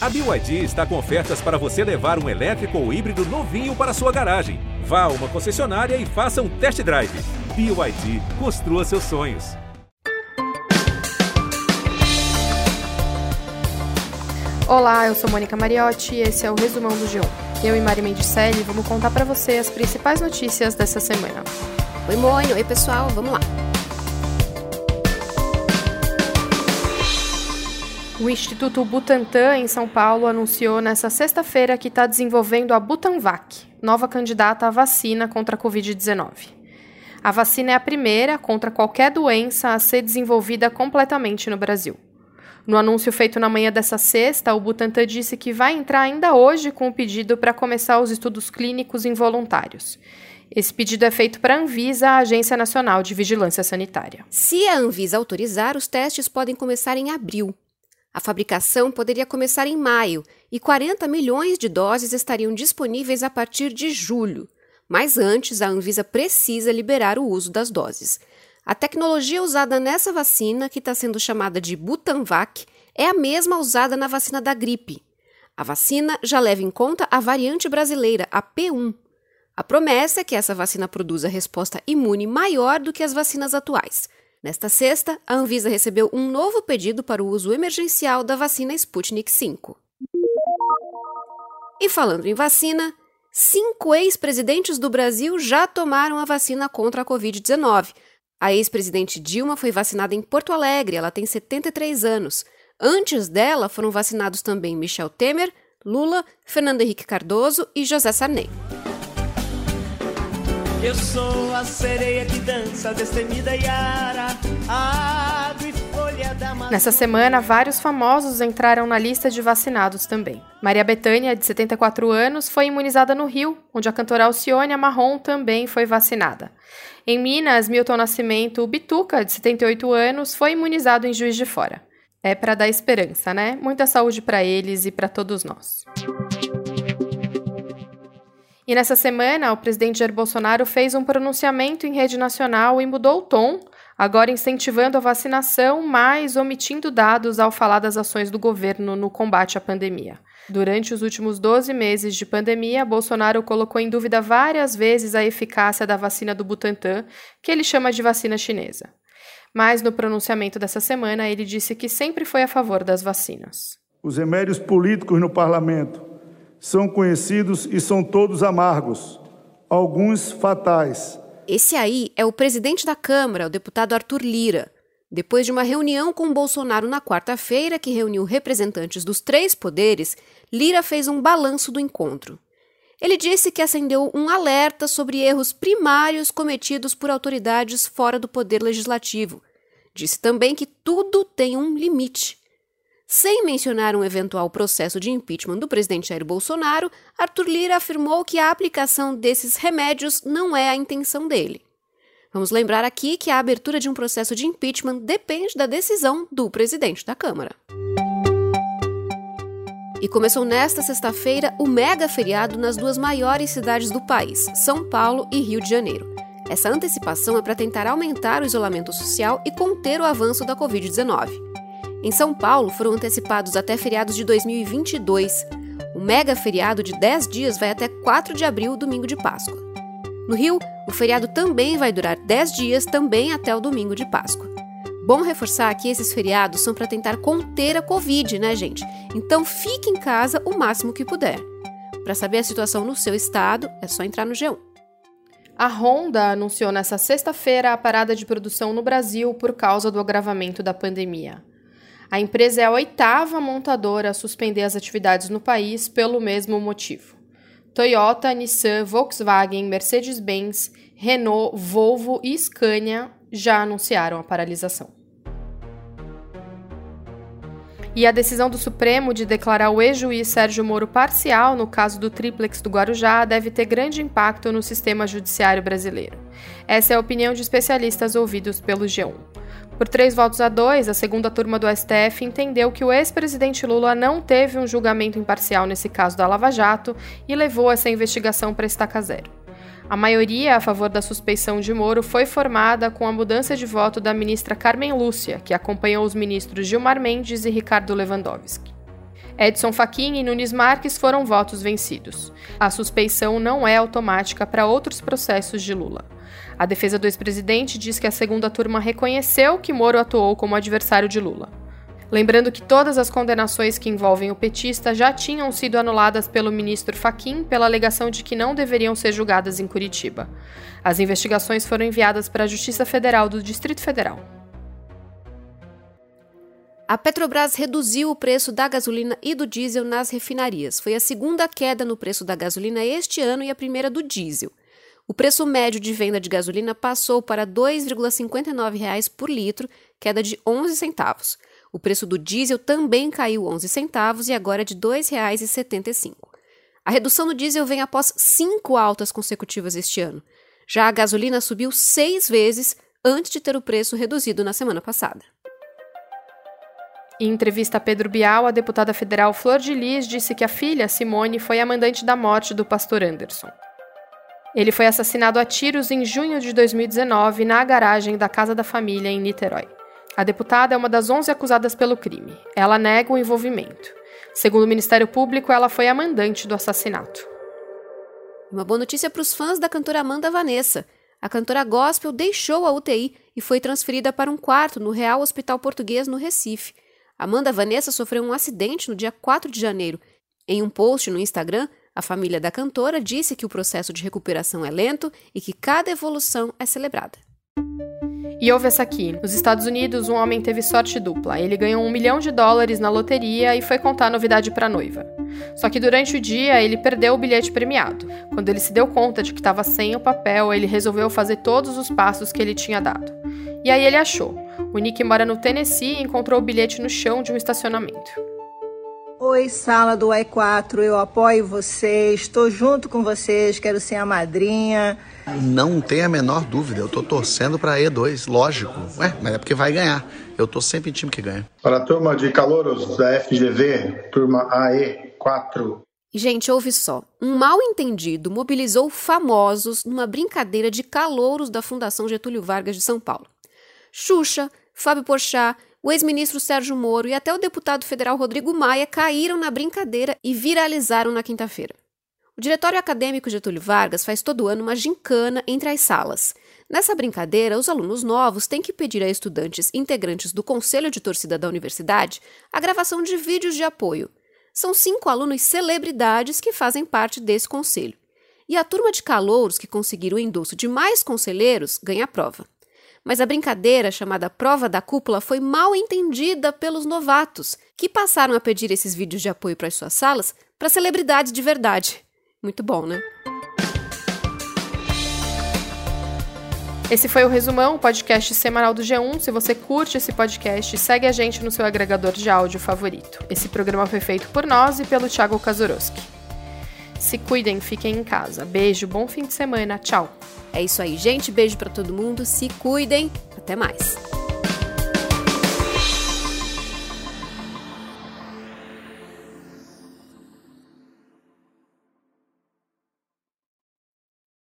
A BYD está com ofertas para você levar um elétrico ou híbrido novinho para sua garagem. Vá a uma concessionária e faça um test drive. BYD, construa seus sonhos. Olá, eu sou Mônica Mariotti e esse é o resumão do G1. Eu e Mari Mendicelli vamos contar para você as principais notícias dessa semana. Oi, Mônica. Oi, pessoal. Vamos lá. O Instituto Butantan, em São Paulo, anunciou nesta sexta-feira que está desenvolvendo a Butanvac, nova candidata à vacina contra a Covid-19. A vacina é a primeira contra qualquer doença a ser desenvolvida completamente no Brasil. No anúncio feito na manhã dessa sexta, o Butantan disse que vai entrar ainda hoje com o pedido para começar os estudos clínicos em voluntários. Esse pedido é feito para a Anvisa, a Agência Nacional de Vigilância Sanitária. Se a Anvisa autorizar, os testes podem começar em abril. A fabricação poderia começar em maio e 40 milhões de doses estariam disponíveis a partir de julho. Mas antes, a Anvisa precisa liberar o uso das doses. A tecnologia usada nessa vacina, que está sendo chamada de Butanvac, é a mesma usada na vacina da gripe. A vacina já leva em conta a variante brasileira, a P1. A promessa é que essa vacina produza resposta imune maior do que as vacinas atuais. Nesta sexta, a Anvisa recebeu um novo pedido para o uso emergencial da vacina Sputnik V. E falando em vacina, cinco ex-presidentes do Brasil já tomaram a vacina contra a Covid-19. A ex-presidente Dilma foi vacinada em Porto Alegre, ela tem 73 anos. Antes dela foram vacinados também Michel Temer, Lula, Fernando Henrique Cardoso e José Sarney. Eu sou a sereia que dança, destemida Yara, água e folha da Nessa semana, vários famosos entraram na lista de vacinados também. Maria Bethânia, de 74 anos, foi imunizada no Rio, onde a cantora Alcione Marrom também foi vacinada. Em Minas, Milton Nascimento Bituca, de 78 anos, foi imunizado em Juiz de Fora. É para dar esperança, né? Muita saúde para eles e para todos nós. E nessa semana, o presidente Jair Bolsonaro fez um pronunciamento em rede nacional e mudou o tom, agora incentivando a vacinação, mas omitindo dados ao falar das ações do governo no combate à pandemia. Durante os últimos 12 meses de pandemia, Bolsonaro colocou em dúvida várias vezes a eficácia da vacina do Butantan, que ele chama de vacina chinesa. Mas no pronunciamento dessa semana, ele disse que sempre foi a favor das vacinas. Os remédios políticos no parlamento são conhecidos e são todos amargos, alguns fatais. Esse aí é o presidente da Câmara, o deputado Arthur Lira. Depois de uma reunião com Bolsonaro na quarta-feira, que reuniu representantes dos três poderes, Lira fez um balanço do encontro. Ele disse que acendeu um alerta sobre erros primários cometidos por autoridades fora do poder legislativo. Disse também que tudo tem um limite. Sem mencionar um eventual processo de impeachment do presidente Jair Bolsonaro, Arthur Lira afirmou que a aplicação desses remédios não é a intenção dele. Vamos lembrar aqui que a abertura de um processo de impeachment depende da decisão do presidente da Câmara. E começou nesta sexta-feira o mega feriado nas duas maiores cidades do país, São Paulo e Rio de Janeiro. Essa antecipação é para tentar aumentar o isolamento social e conter o avanço da Covid-19. Em São Paulo, foram antecipados até feriados de 2022. O mega feriado de 10 dias vai até 4 de abril, domingo de Páscoa. No Rio, o feriado também vai durar 10 dias, também até o domingo de Páscoa. Bom reforçar que esses feriados são para tentar conter a Covid, né, gente? Então fique em casa o máximo que puder. Para saber a situação no seu estado, é só entrar no G1. A Honda anunciou nesta sexta-feira a parada de produção no Brasil por causa do agravamento da pandemia. A empresa é a oitava montadora a suspender as atividades no país pelo mesmo motivo. Toyota, Nissan, Volkswagen, Mercedes-Benz, Renault, Volvo e Scania já anunciaram a paralisação. E a decisão do Supremo de declarar o ex-juiz Sérgio Moro parcial no caso do triplex do Guarujá deve ter grande impacto no sistema judiciário brasileiro. Essa é a opinião de especialistas ouvidos pelo G1. Por três votos a dois, a segunda turma do STF entendeu que o ex-presidente Lula não teve um julgamento imparcial nesse caso da Lava Jato e levou essa investigação para estaca zero. A maioria a favor da suspeição de Moro foi formada com a mudança de voto da ministra Carmen Lúcia, que acompanhou os ministros Gilmar Mendes e Ricardo Lewandowski. Edson Fachin e Nunes Marques foram votos vencidos. A suspeição não é automática para outros processos de Lula. A defesa do ex-presidente diz que a segunda turma reconheceu que Moro atuou como adversário de Lula. Lembrando que todas as condenações que envolvem o petista já tinham sido anuladas pelo ministro Faquim pela alegação de que não deveriam ser julgadas em Curitiba. As investigações foram enviadas para a Justiça Federal do Distrito Federal. A Petrobras reduziu o preço da gasolina e do diesel nas refinarias. Foi a segunda queda no preço da gasolina este ano e a primeira do diesel. O preço médio de venda de gasolina passou para R$ 2,59 por litro, queda de 11 centavos. O preço do diesel também caiu 11 centavos e agora é de R$ 2,75. A redução do diesel vem após cinco altas consecutivas este ano. Já a gasolina subiu seis vezes antes de ter o preço reduzido na semana passada. Em entrevista a Pedro Bial, a deputada federal Flor de Lis disse que a filha, Simone, foi a mandante da morte do pastor Anderson. Ele foi assassinado a tiros em junho de 2019 na garagem da casa da família em Niterói. A deputada é uma das 11 acusadas pelo crime. Ela nega o envolvimento. Segundo o Ministério Público, ela foi a mandante do assassinato. Uma boa notícia para os fãs da cantora Amanda Vanessa. A cantora gospel deixou a UTI e foi transferida para um quarto no Real Hospital Português, no Recife. Amanda Vanessa sofreu um acidente no dia 4 de janeiro. Em um post no Instagram, a família da cantora disse que o processo de recuperação é lento e que cada evolução é celebrada. E houve essa aqui. Nos Estados Unidos, um homem teve sorte dupla. Ele ganhou um milhão de dólares na loteria e foi contar a novidade para a noiva. Só que durante o dia, ele perdeu o bilhete premiado. Quando ele se deu conta de que estava sem o papel, ele resolveu fazer todos os passos que ele tinha dado. E aí ele achou. O Nick mora no Tennessee e encontrou o bilhete no chão de um estacionamento. Oi, sala do E4, eu apoio vocês, estou junto com vocês, quero ser a madrinha. Não tem a menor dúvida, eu estou torcendo para E2, lógico. Ué, mas é porque vai ganhar. Eu estou sempre em time que ganha. Para a turma de calouros da FGV, turma AE4. Gente, ouve só. Um mal entendido mobilizou famosos numa brincadeira de calouros da Fundação Getúlio Vargas de São Paulo. Xuxa, Fábio Porchat, o ex-ministro Sérgio Moro e até o deputado federal Rodrigo Maia caíram na brincadeira e viralizaram na quinta-feira. O Diretório Acadêmico Getúlio Vargas faz todo ano uma gincana entre as salas. Nessa brincadeira, os alunos novos têm que pedir a estudantes integrantes do Conselho de Torcida da Universidade a gravação de vídeos de apoio. São cinco alunos celebridades que fazem parte desse conselho. E a turma de calouros que conseguiram o endosso de mais conselheiros ganha a prova. Mas a brincadeira, chamada prova da cúpula, foi mal entendida pelos novatos, que passaram a pedir esses vídeos de apoio para as suas salas para celebridades de verdade. Muito bom, né? Esse foi o Resumão, o podcast semanal do G1. Se você curte esse podcast, segue a gente no seu agregador de áudio favorito. Esse programa foi feito por nós e pelo Thiago Kazorowski. Se cuidem, fiquem em casa. Beijo, bom fim de semana, tchau. É isso aí, gente. Beijo para todo mundo. Se cuidem. Até mais.